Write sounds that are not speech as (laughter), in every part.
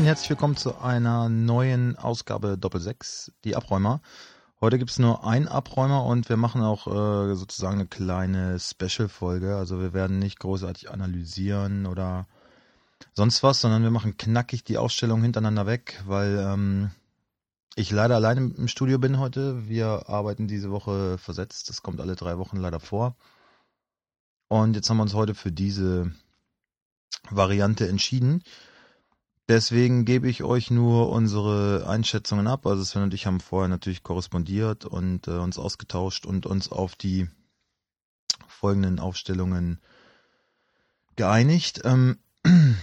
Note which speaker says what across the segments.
Speaker 1: Moin, herzlich willkommen zu einer neuen Ausgabe Doppel 6, die Abräumer. Heute gibt's nur einen Abräumer und wir machen auch äh, sozusagen eine kleine Special-Folge. Also wir werden nicht großartig analysieren oder sonst was, sondern wir machen knackig die Ausstellung hintereinander weg, weil ähm, ich leider alleine im Studio bin heute. Wir arbeiten diese Woche versetzt. Das kommt alle drei Wochen leider vor. Und jetzt haben wir uns heute für diese Variante entschieden. Deswegen gebe ich euch nur unsere Einschätzungen ab. Also Sven und ich haben vorher natürlich korrespondiert und äh, uns ausgetauscht und uns auf die folgenden Aufstellungen geeinigt. Ähm, (clears throat)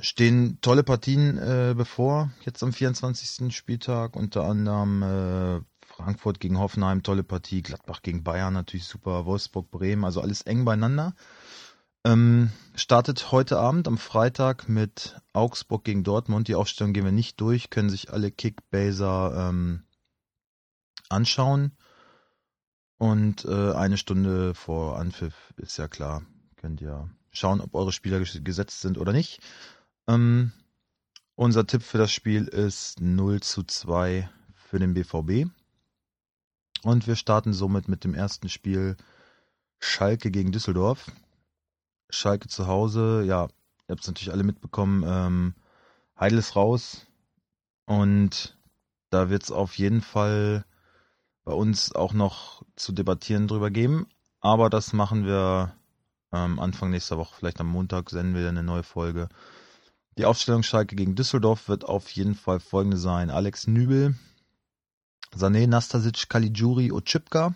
Speaker 1: stehen tolle Partien äh, bevor, jetzt am 24. Spieltag, unter anderem äh, Frankfurt gegen Hoffenheim, tolle Partie, Gladbach gegen Bayern, natürlich super, Wolfsburg, Bremen, also alles eng beieinander. Ähm, startet heute Abend am Freitag mit Augsburg gegen Dortmund. Die Aufstellung gehen wir nicht durch, können sich alle Kickbaser ähm, anschauen. Und äh, eine Stunde vor Anpfiff ist ja klar, könnt ihr schauen, ob eure Spieler gesetzt sind oder nicht. Ähm, unser Tipp für das Spiel ist 0 zu 2 für den BVB. Und wir starten somit mit dem ersten Spiel Schalke gegen Düsseldorf. Schalke zu Hause, ja, ihr habt es natürlich alle mitbekommen, ähm, Heidel ist raus und da wird es auf jeden Fall bei uns auch noch zu debattieren drüber geben, aber das machen wir ähm, Anfang nächster Woche, vielleicht am Montag senden wir eine neue Folge. Die Aufstellung Schalke gegen Düsseldorf wird auf jeden Fall folgende sein. Alex Nübel, Sané, Nastasic, Caligiuri, Ochipka,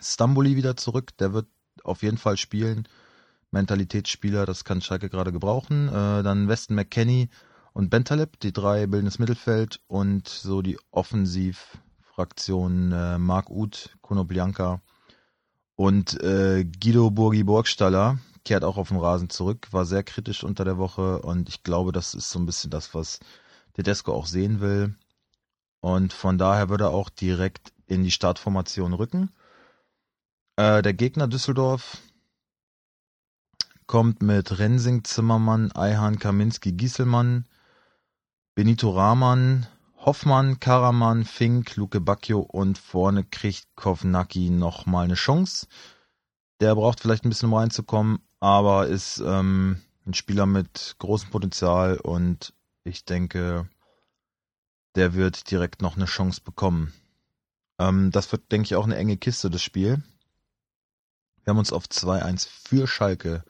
Speaker 1: Stamboli wieder zurück, der wird auf jeden Fall spielen. Mentalitätsspieler, das kann Schalke gerade gebrauchen. Äh, dann Weston McKenney und Bentaleb, die drei bilden das Mittelfeld und so die Offensivfraktion äh, Marc Uth, Konoplyanka und äh, Guido Burgi Burgstaller kehrt auch auf den Rasen zurück, war sehr kritisch unter der Woche und ich glaube, das ist so ein bisschen das, was Tedesco auch sehen will. Und von daher würde er auch direkt in die Startformation rücken. Äh, der Gegner Düsseldorf kommt mit Rensing, Zimmermann, Eihan, Kaminski, Gieselmann, Benito Rahman, Hoffmann, Karaman, Fink, Luke Bacchio und vorne kriegt Kovnacki nochmal eine Chance. Der braucht vielleicht ein bisschen um reinzukommen, aber ist ähm, ein Spieler mit großem Potenzial und ich denke, der wird direkt noch eine Chance bekommen. Ähm, das wird, denke ich, auch eine enge Kiste, das Spiel. Wir haben uns auf 2-1 für Schalke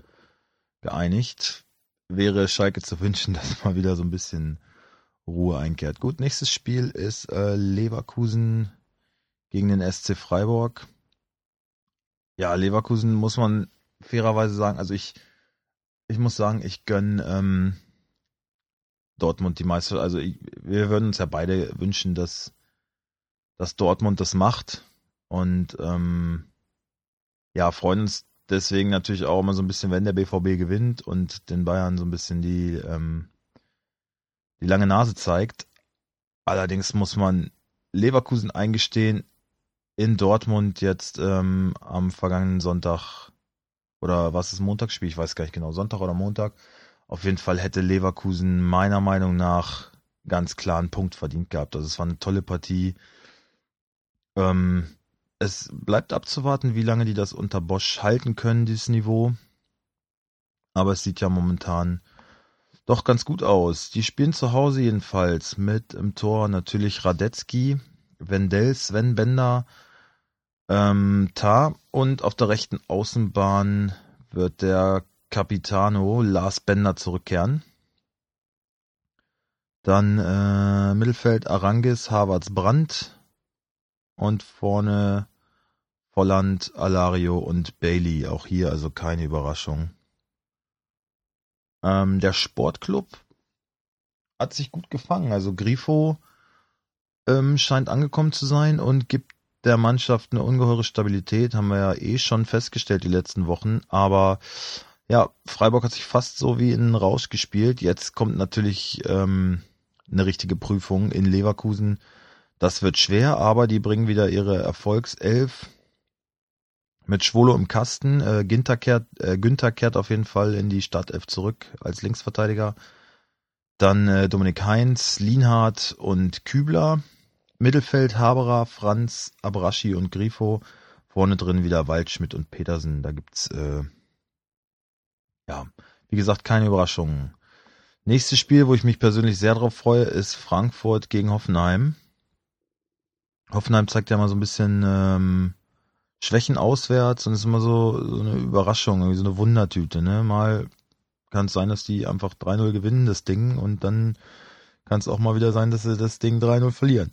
Speaker 1: geeinigt. Wäre Schalke zu wünschen, (laughs) dass mal wieder so ein bisschen Ruhe einkehrt. Gut, nächstes Spiel ist äh, Leverkusen gegen den SC Freiburg. Ja, Leverkusen muss man fairerweise sagen, also ich, ich muss sagen, ich gönne ähm, Dortmund die Meister. Also ich, wir würden uns ja beide wünschen, dass, dass Dortmund das macht. Und ähm, ja, freuen uns deswegen natürlich auch immer so ein bisschen, wenn der BVB gewinnt und den Bayern so ein bisschen die, ähm, die lange Nase zeigt. Allerdings muss man Leverkusen eingestehen, in Dortmund jetzt ähm, am vergangenen Sonntag oder was ist Montagsspiel? Ich weiß gar nicht genau, Sonntag oder Montag. Auf jeden Fall hätte Leverkusen meiner Meinung nach ganz klar einen Punkt verdient gehabt. Also es war eine tolle Partie. Ähm, es bleibt abzuwarten, wie lange die das unter Bosch halten können, dieses Niveau. Aber es sieht ja momentan doch ganz gut aus. Die spielen zu Hause jedenfalls mit im Tor natürlich Radetzky, Wendell, Sven Bender, ähm, Tar und auf der rechten Außenbahn wird der Capitano Lars Bender zurückkehren. Dann äh, Mittelfeld Arangis, Havertz, Brandt und vorne Volland, Alario und Bailey. Auch hier also keine Überraschung. Ähm, der Sportclub hat sich gut gefangen. Also Grifo ähm, scheint angekommen zu sein und gibt der Mannschaft eine ungeheure Stabilität. Haben wir ja eh schon festgestellt die letzten Wochen. Aber ja, Freiburg hat sich fast so wie in Rausch gespielt. Jetzt kommt natürlich ähm, eine richtige Prüfung in Leverkusen. Das wird schwer, aber die bringen wieder ihre Erfolgself mit Schwolo im Kasten. Äh, Günther, kehrt, äh, Günther kehrt auf jeden Fall in die Startelf zurück als Linksverteidiger. Dann äh, Dominik Heinz, Lienhardt und Kübler. Mittelfeld Haberer, Franz, Abraschi und Grifo. Vorne drin wieder Waldschmidt und Petersen. Da gibt's äh, ja, wie gesagt, keine Überraschungen. Nächstes Spiel, wo ich mich persönlich sehr drauf freue, ist Frankfurt gegen Hoffenheim. Hoffenheim zeigt ja mal so ein bisschen ähm, Schwächen auswärts und ist immer so, so eine Überraschung, irgendwie so eine Wundertüte. Ne? Mal kann es sein, dass die einfach 3-0 gewinnen, das Ding, und dann kann es auch mal wieder sein, dass sie das Ding 3-0 verlieren.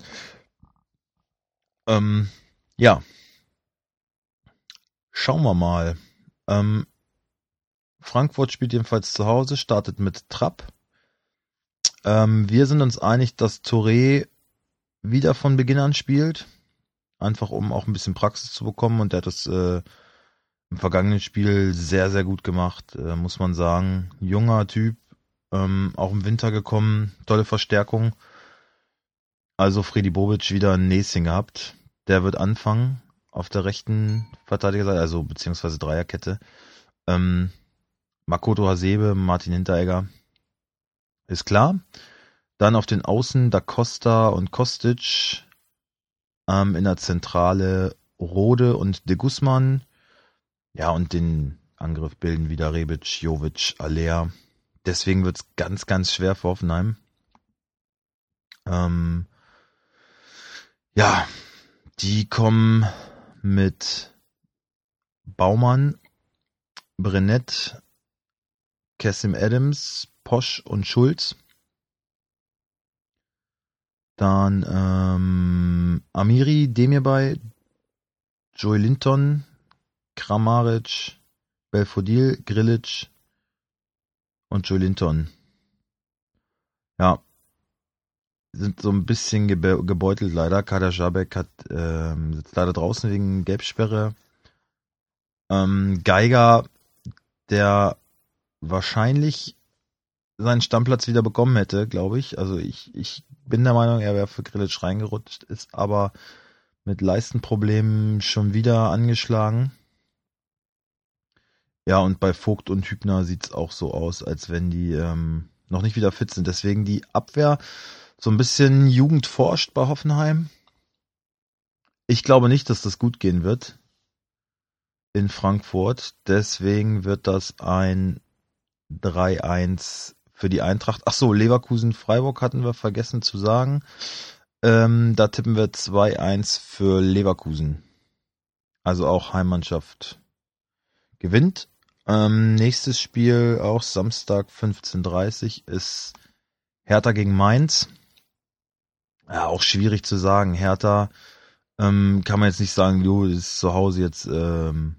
Speaker 1: Ähm, ja. Schauen wir mal. Ähm, Frankfurt spielt jedenfalls zu Hause, startet mit Trapp. Ähm, wir sind uns einig, dass Touré wieder von Beginn an spielt. Einfach um auch ein bisschen Praxis zu bekommen und der hat das äh, im vergangenen Spiel sehr, sehr gut gemacht, äh, muss man sagen. Junger Typ, ähm, auch im Winter gekommen, tolle Verstärkung. Also Freddy Bobic wieder ein Näschen gehabt. Der wird anfangen auf der rechten Verteidigerseite, also beziehungsweise Dreierkette. Ähm, Makoto Hasebe, Martin Hinteregger. Ist klar. Dann auf den Außen Da Costa und Kostic. Ähm, in der Zentrale Rode und De Guzman. Ja, und den Angriff bilden wieder Rebic, Jovic, Alea. Deswegen wird's ganz, ganz schwer für Hoffenheim. Ähm, ja, die kommen mit Baumann, Brennett, Cassim Adams, Posch und Schulz. Dann ähm, Amiri, Demirbay, Joey Linton, Kramaric, Belfodil, Grilic und Joey Linton. Ja, sind so ein bisschen gebe gebeutelt leider. Kader Jabek hat ähm, sitzt leider draußen wegen Gelbsperre. Ähm, Geiger, der wahrscheinlich seinen Stammplatz wieder bekommen hätte, glaube ich. Also ich, ich bin der Meinung, er wäre für Grillitsch reingerutscht, ist aber mit Leistenproblemen schon wieder angeschlagen. Ja, und bei Vogt und Hübner sieht's auch so aus, als wenn die ähm, noch nicht wieder fit sind. Deswegen die Abwehr so ein bisschen Jugend forscht bei Hoffenheim. Ich glaube nicht, dass das gut gehen wird in Frankfurt. Deswegen wird das ein 3-1 für die Eintracht. Ach so, Leverkusen-Freiburg hatten wir vergessen zu sagen. Ähm, da tippen wir 2-1 für Leverkusen. Also auch Heimmannschaft gewinnt. Ähm, nächstes Spiel, auch Samstag 15.30 ist Hertha gegen Mainz. Ja, auch schwierig zu sagen. Hertha ähm, kann man jetzt nicht sagen, jo, ist zu Hause jetzt ähm,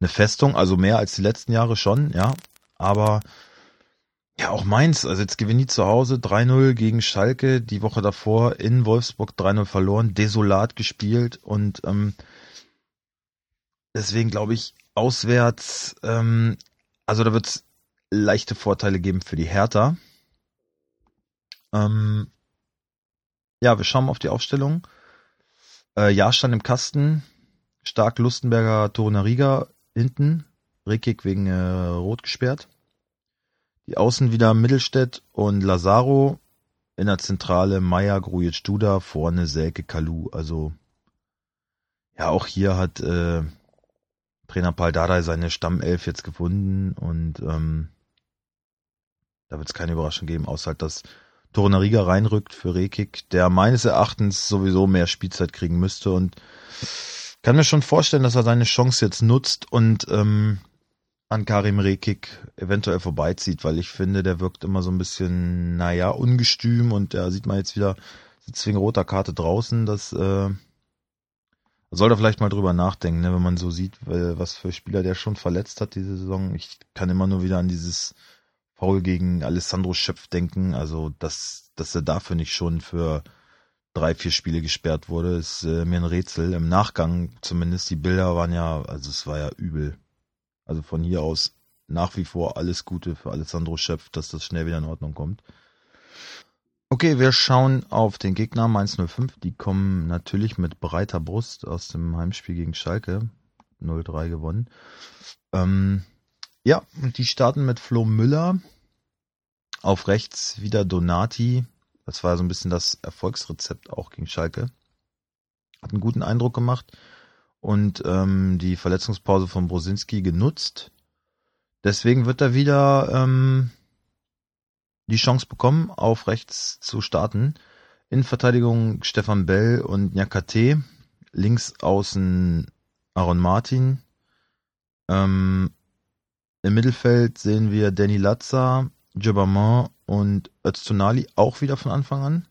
Speaker 1: eine Festung, also mehr als die letzten Jahre schon, ja. Aber ja, auch Mainz, also jetzt gewinnen die zu Hause 3-0 gegen Schalke, die Woche davor in Wolfsburg 3-0 verloren, desolat gespielt und ähm, deswegen glaube ich, auswärts, ähm, also da wird es leichte Vorteile geben für die Hertha. Ähm, ja, wir schauen auf die Aufstellung. Äh, Jahrstand im Kasten, stark Lustenberger, Torunariga hinten, Rekik wegen äh, Rot gesperrt. Die Außen wieder Mittelstädt und Lazaro. In der Zentrale Meier, Grujic, Duda, vorne Selke, Kalu. Also ja, auch hier hat äh, Trainer Paul Dardai seine Stammelf jetzt gefunden und ähm, da wird es keine Überraschung geben, außer halt, dass Torunariga reinrückt für Rekik, der meines Erachtens sowieso mehr Spielzeit kriegen müsste und kann mir schon vorstellen, dass er seine Chance jetzt nutzt und ähm, an Karim Rekik eventuell vorbeizieht, weil ich finde, der wirkt immer so ein bisschen, naja, ungestüm und da sieht man jetzt wieder, sitzt wegen roter Karte draußen, das äh, soll er vielleicht mal drüber nachdenken, ne, wenn man so sieht, was für Spieler der schon verletzt hat diese Saison. Ich kann immer nur wieder an dieses Foul gegen Alessandro Schöpf denken, also dass, dass er dafür nicht schon für drei, vier Spiele gesperrt wurde, ist äh, mir ein Rätsel. Im Nachgang zumindest, die Bilder waren ja, also es war ja übel. Also von hier aus nach wie vor alles Gute für Alessandro Schöpf, dass das schnell wieder in Ordnung kommt. Okay, wir schauen auf den Gegner Mainz 05. Die kommen natürlich mit breiter Brust aus dem Heimspiel gegen Schalke. 0-3 gewonnen. Ähm, ja, die starten mit Flo Müller. Auf rechts wieder Donati. Das war so ein bisschen das Erfolgsrezept auch gegen Schalke. Hat einen guten Eindruck gemacht und ähm, die Verletzungspause von Brosinski genutzt. Deswegen wird er wieder ähm, die Chance bekommen, auf rechts zu starten. In Verteidigung Stefan Bell und Nyakate. Links außen Aaron Martin. Ähm, Im Mittelfeld sehen wir Danny Latza, Jabaman und Öztunali auch wieder von Anfang an.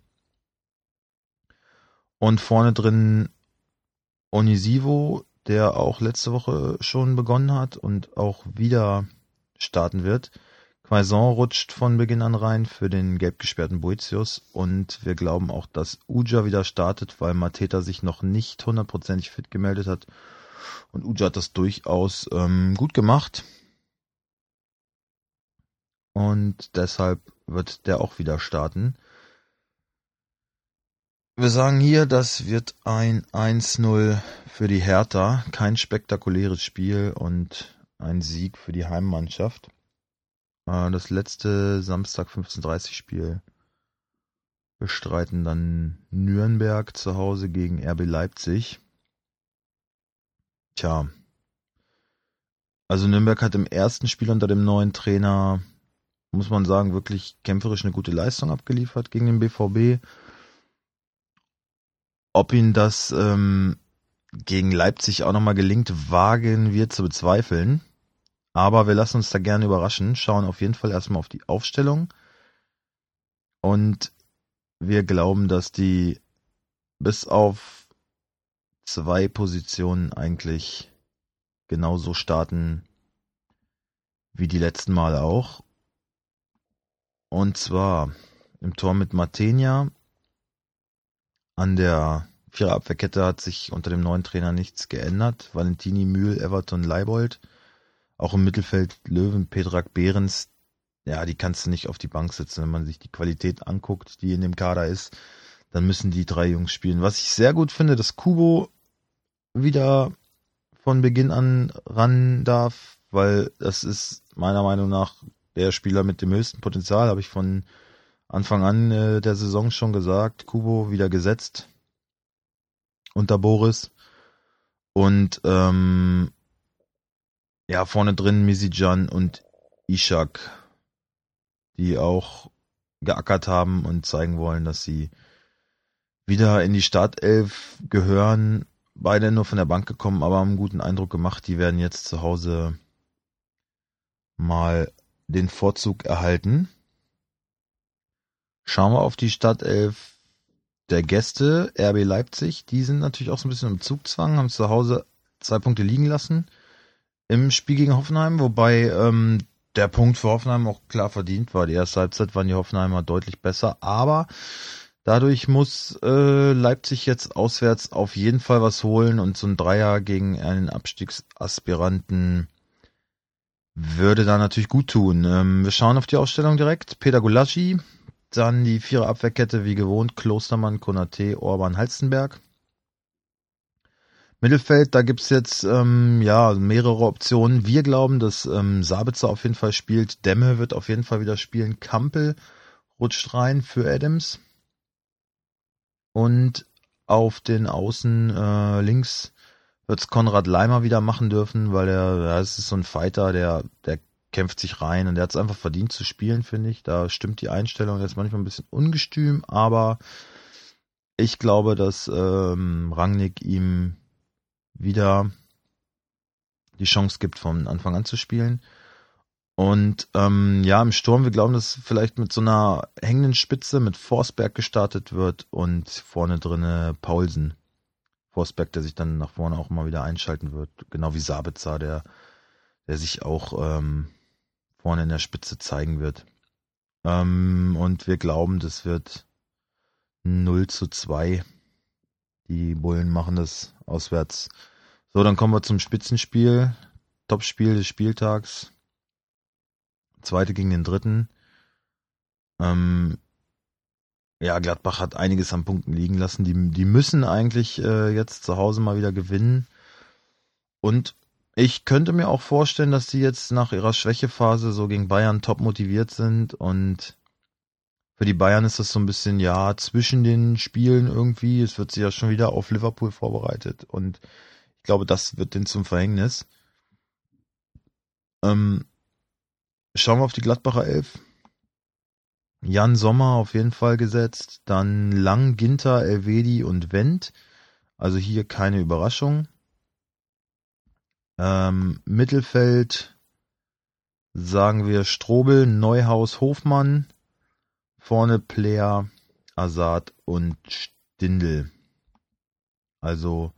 Speaker 1: Und vorne drin Onisivo, der auch letzte Woche schon begonnen hat und auch wieder starten wird. Quaison rutscht von Beginn an rein für den gelb gesperrten Boetius und wir glauben auch, dass Uja wieder startet, weil Mateta sich noch nicht hundertprozentig fit gemeldet hat und Uja hat das durchaus ähm, gut gemacht und deshalb wird der auch wieder starten. Wir sagen hier, das wird ein 1-0 für die Hertha. Kein spektakuläres Spiel und ein Sieg für die Heimmannschaft. Äh, das letzte Samstag 15.30 Spiel bestreiten dann Nürnberg zu Hause gegen RB Leipzig. Tja. Also Nürnberg hat im ersten Spiel unter dem neuen Trainer, muss man sagen, wirklich kämpferisch eine gute Leistung abgeliefert gegen den BVB ob ihn das ähm, gegen Leipzig auch nochmal gelingt, wagen wir zu bezweifeln. Aber wir lassen uns da gerne überraschen, schauen auf jeden Fall erstmal auf die Aufstellung. Und wir glauben, dass die bis auf zwei Positionen eigentlich genauso starten wie die letzten Male auch. Und zwar im Tor mit Matenia, an der Viererabwehrkette hat sich unter dem neuen Trainer nichts geändert. Valentini, Mühl, Everton, Leibold. Auch im Mittelfeld Löwen, Petrak, Behrens. Ja, die kannst du nicht auf die Bank setzen. Wenn man sich die Qualität anguckt, die in dem Kader ist, dann müssen die drei Jungs spielen. Was ich sehr gut finde, dass Kubo wieder von Beginn an ran darf, weil das ist meiner Meinung nach der Spieler mit dem höchsten Potenzial, habe ich von Anfang an äh, der Saison schon gesagt, Kubo wieder gesetzt unter Boris. Und ähm, ja, vorne drin Misijan und Ishak, die auch geackert haben und zeigen wollen, dass sie wieder in die Startelf gehören. Beide nur von der Bank gekommen, aber haben einen guten Eindruck gemacht. Die werden jetzt zu Hause mal den Vorzug erhalten. Schauen wir auf die Stadtelf der Gäste, RB Leipzig. Die sind natürlich auch so ein bisschen im Zugzwang, haben zu Hause zwei Punkte liegen lassen im Spiel gegen Hoffenheim, wobei ähm, der Punkt für Hoffenheim auch klar verdient war. Die erste Halbzeit waren die Hoffenheimer deutlich besser, aber dadurch muss äh, Leipzig jetzt auswärts auf jeden Fall was holen und so ein Dreier gegen einen Abstiegsaspiranten würde da natürlich gut tun. Ähm, wir schauen auf die Ausstellung direkt. Peter Gulaschi, dann die Viererabwehrkette wie gewohnt, Klostermann, Konate, Orban, Halstenberg. Mittelfeld, da gibt's jetzt ähm, ja mehrere Optionen. Wir glauben, dass ähm, Sabitzer auf jeden Fall spielt, Demme wird auf jeden Fall wieder spielen, Kampel rutscht rein für Adams. Und auf den Außen äh, links wird's Konrad Leimer wieder machen dürfen, weil er, ja, es ist so ein Fighter, der, der kämpft sich rein und er hat es einfach verdient zu spielen, finde ich. Da stimmt die Einstellung jetzt manchmal ein bisschen ungestüm, aber ich glaube, dass ähm, Rangnick ihm wieder die Chance gibt, von Anfang an zu spielen. Und ähm, ja, im Sturm, wir glauben, dass vielleicht mit so einer hängenden Spitze mit Forsberg gestartet wird und vorne drinne Paulsen. Forsberg, der sich dann nach vorne auch mal wieder einschalten wird, genau wie Sabitzer, der, der sich auch ähm, vorne in der Spitze zeigen wird. Ähm, und wir glauben, das wird 0 zu 2. Die Bullen machen das auswärts. So, dann kommen wir zum Spitzenspiel. Topspiel des Spieltags. Zweite gegen den dritten. Ähm, ja, Gladbach hat einiges an Punkten liegen lassen. Die, die müssen eigentlich äh, jetzt zu Hause mal wieder gewinnen. Und ich könnte mir auch vorstellen, dass die jetzt nach ihrer Schwächephase so gegen Bayern top motiviert sind und Für die Bayern ist das so ein bisschen, ja, zwischen den Spielen irgendwie. Es wird sich ja schon wieder auf Liverpool vorbereitet und ich glaube, das wird denen zum Verhängnis. Ähm, schauen wir auf die Gladbacher Elf. Jan Sommer auf jeden Fall gesetzt. Dann Lang, Ginter, Elvedi und Wendt. Also hier keine Überraschung. Ähm, Mittelfeld sagen wir Strobel, Neuhaus, Hofmann. Vorne Player, Assad und Stindel. Also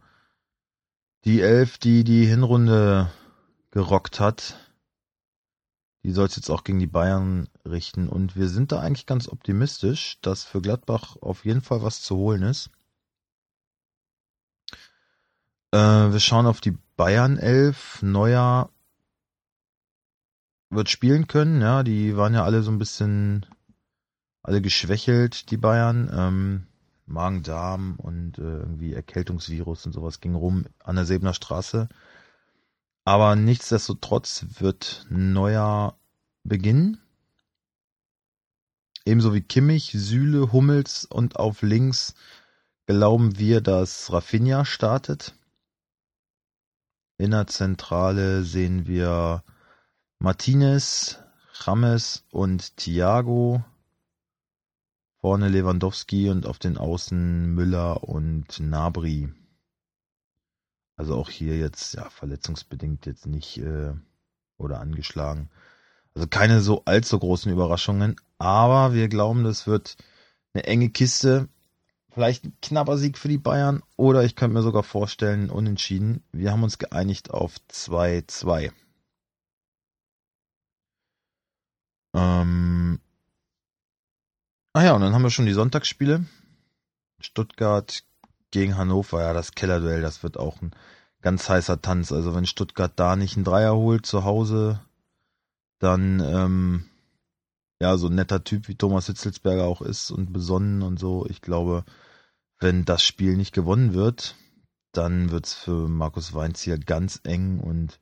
Speaker 1: die Elf, die die Hinrunde gerockt hat, die soll es jetzt auch gegen die Bayern richten. Und wir sind da eigentlich ganz optimistisch, dass für Gladbach auf jeden Fall was zu holen ist. Äh, wir schauen auf die Bayern 11. Neuer wird spielen können. Ja, die waren ja alle so ein bisschen alle geschwächelt, die Bayern. Ähm, Magen-Darm und äh, irgendwie Erkältungsvirus und sowas ging rum an der Sebener Straße. Aber nichtsdestotrotz wird Neuer beginnen. Ebenso wie Kimmich, Süle, Hummels und auf links glauben wir, dass Rafinha startet. In der Zentrale sehen wir Martinez, Rames und Thiago. Vorne Lewandowski und auf den Außen Müller und Nabri. Also auch hier jetzt, ja, verletzungsbedingt jetzt nicht äh, oder angeschlagen. Also keine so allzu großen Überraschungen, aber wir glauben, das wird eine enge Kiste. Vielleicht ein knapper Sieg für die Bayern oder ich könnte mir sogar vorstellen, unentschieden. Wir haben uns geeinigt auf 2-2. Ähm, ah ja, und dann haben wir schon die Sonntagsspiele. Stuttgart gegen Hannover, ja, das Kellerduell, das wird auch ein ganz heißer Tanz. Also wenn Stuttgart da nicht einen Dreier holt zu Hause, dann ähm, ja, so ein netter Typ wie Thomas Hitzelsberger auch ist und besonnen und so. Ich glaube, wenn das Spiel nicht gewonnen wird, dann wird's für Markus Weinz hier ganz eng und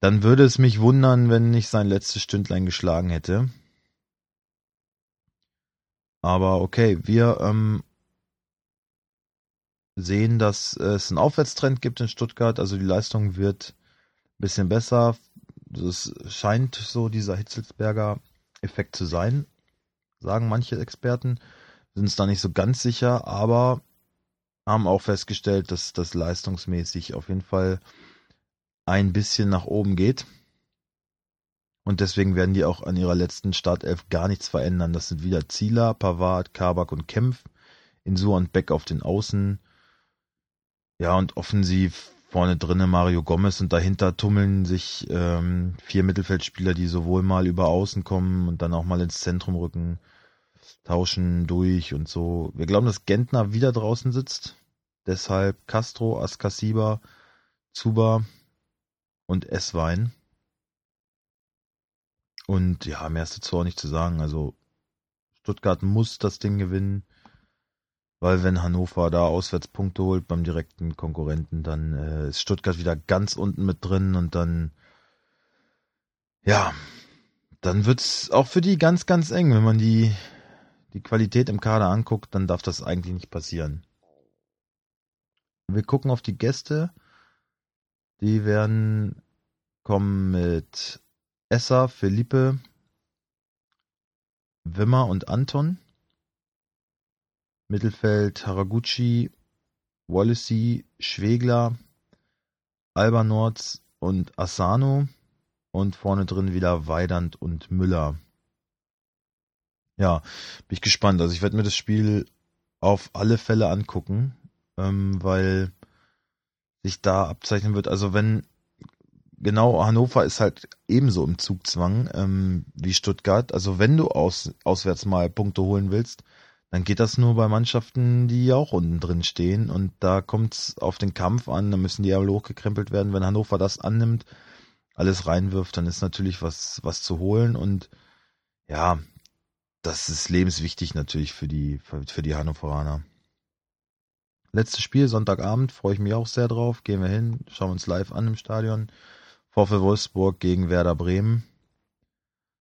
Speaker 1: dann würde es mich wundern, wenn nicht sein letztes Stündlein geschlagen hätte. Aber okay, wir ähm, sehen, dass es einen Aufwärtstrend gibt in Stuttgart. Also die Leistung wird ein bisschen besser. Das scheint so dieser Hitzelsberger Effekt zu sein, sagen manche Experten. Sind es da nicht so ganz sicher, aber haben auch festgestellt, dass das leistungsmäßig auf jeden Fall ein bisschen nach oben geht. Und deswegen werden die auch an ihrer letzten Startelf gar nichts verändern. Das sind wieder Zieler, Pavard, Kabak und Kempf. Insua und Beck auf den Außen. Ja, und offensiv vorne drinne Mario Gomez und dahinter tummeln sich ähm, vier Mittelfeldspieler, die sowohl mal über Außen kommen und dann auch mal ins Zentrum rücken, tauschen durch und so. Wir glauben, dass Gentner wieder draußen sitzt. Deshalb Castro, Askasiba, Zuba und Esswein. Und ja, mehr ist dazu auch nicht zu sagen. Also Stuttgart muss das Ding gewinnen. Weil wenn Hannover da Auswärtspunkte holt beim direkten Konkurrenten, dann äh, ist Stuttgart wieder ganz unten mit drin und dann, ja, dann wird's auch für die ganz, ganz eng. Wenn man die, die Qualität im Kader anguckt, dann darf das eigentlich nicht passieren. Wir gucken auf die Gäste. Die werden kommen mit Esser, Felipe, Wimmer und Anton. Mittelfeld Haraguchi, Wallacey, Schwegler, Albanorz und Asano und vorne drin wieder Weidand und Müller. Ja, bin ich gespannt. Also ich werde mir das Spiel auf alle Fälle angucken, ähm, weil sich da abzeichnen wird. Also wenn genau Hannover ist halt ebenso im Zugzwang ähm, wie Stuttgart. Also wenn du aus, auswärts mal Punkte holen willst, dann geht das nur bei Mannschaften, die auch unten drin stehen. Und da kommt es auf den Kampf an, da müssen die aber hochgekrempelt werden. Wenn Hannover das annimmt, alles reinwirft, dann ist natürlich was, was zu holen. Und ja, das ist lebenswichtig natürlich für die, für die Hannoveraner. Letztes Spiel, Sonntagabend, freue ich mich auch sehr drauf. Gehen wir hin, schauen uns live an im Stadion. VfL Wolfsburg gegen Werder Bremen.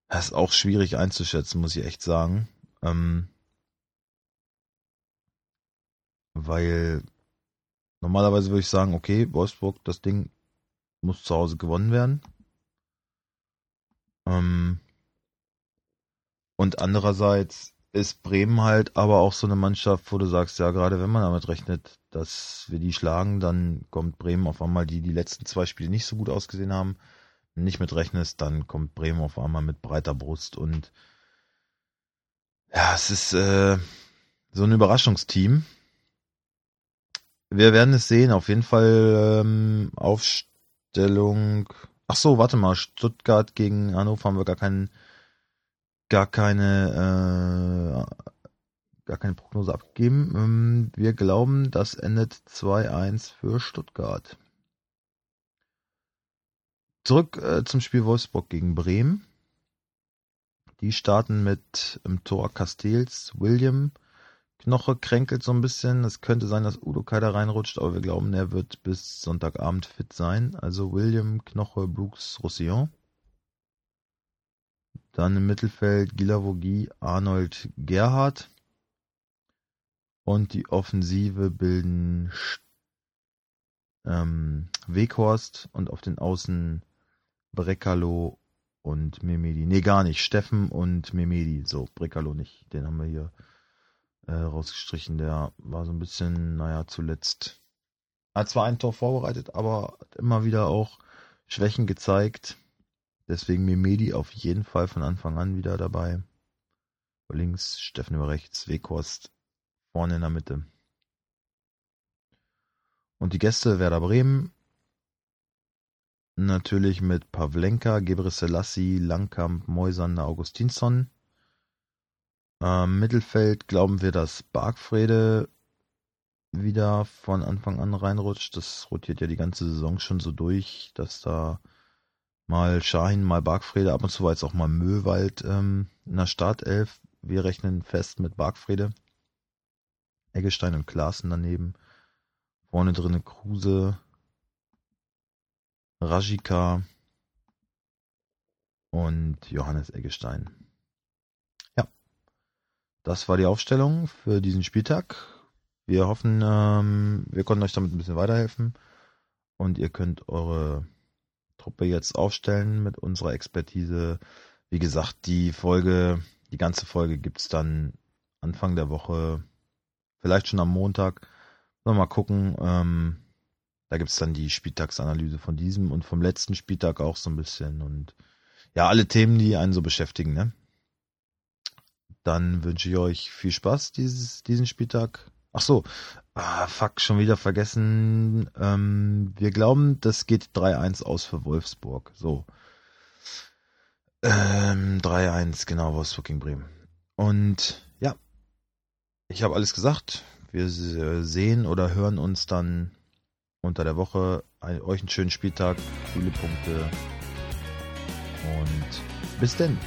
Speaker 1: Das ist auch schwierig einzuschätzen, muss ich echt sagen. Ähm, weil normalerweise würde ich sagen, okay, Wolfsburg, das Ding muss zu Hause gewonnen werden. Ähm, und andererseits ist Bremen halt aber auch so eine Mannschaft, wo du sagst, ja, gerade wenn man damit rechnet, dass wir die schlagen, dann kommt Bremen auf einmal, die die letzten zwei Spiele nicht so gut ausgesehen haben, nicht mit rechnest, dann kommt Bremen auf einmal mit breiter Brust und ja, es ist äh, so ein Überraschungsteam. Wir werden es sehen. Auf jeden Fall ähm, Aufstellung. Ach so, warte mal. Stuttgart gegen Hannover haben wir gar keinen, gar keine, äh, gar keine Prognose abgegeben. Ähm, wir glauben, das endet 2-1 für Stuttgart. Zurück äh, zum Spiel Wolfsburg gegen Bremen. Die starten mit im Tor Castells, William. Knoche kränkelt so ein bisschen. Es könnte sein, dass Udo Kai da reinrutscht, aber wir glauben, er wird bis Sonntagabend fit sein. Also William, Knoche, Brooks, Roussillon. Dann im Mittelfeld Gilavogi, Arnold, Gerhardt. Und die Offensive bilden ähm, Weghorst und auf den Außen Brekalo und Memedi. Nee, gar nicht. Steffen und Memedi. So, Brekalo nicht. Den haben wir hier äh, rausgestrichen. Der war so ein bisschen, naja, zuletzt. Hat zwar ein Tor vorbereitet, aber hat immer wieder auch Schwächen gezeigt. Deswegen Memedi auf jeden Fall von Anfang an wieder dabei. Über links, Steffen über rechts, Weghorst vorne in der Mitte. Und die Gäste Werder Bremen Natürlich mit Pavlenka, Gebrselassie, Langkamp, Moisander, Augustinsson. Ähm, Mittelfeld glauben wir, dass Bargfrede wieder von Anfang an reinrutscht. Das rotiert ja die ganze Saison schon so durch, dass da mal Schahin, mal Bargfrede, ab und zu war jetzt auch mal Möwald ähm, in der Startelf. Wir rechnen fest mit Bargfrede. Eggestein und Klaassen daneben. Vorne drinne Kruse, Rajika und Johannes Eggestein. Ja, das war die Aufstellung für diesen Spieltag. Wir hoffen, ähm, wir konnten euch damit ein bisschen weiterhelfen und ihr könnt eure Truppe jetzt aufstellen mit unserer Expertise. Wie gesagt, die Folge, die ganze Folge gibt's dann Anfang der Woche, vielleicht schon am Montag. Mal gucken. Ähm, da gibt's dann die Spieltagsanalyse von diesem und vom letzten Spieltag auch so ein bisschen. Und ja, alle Themen, die einen so beschäftigen, ne? Dann wünsche ich euch viel Spaß dieses, diesen Spieltag. Ach so, ah, fuck, schon wieder vergessen. Ähm, wir glauben, das geht 3-1 aus für Wolfsburg. So. Ähm, 3-1, genau, Wolfsburg gegen Bremen. Und ja, ich habe alles gesagt. Wir sehen oder hören uns dann unter der Woche. Ein, euch einen schönen Spieltag, viele Punkte und bis denn.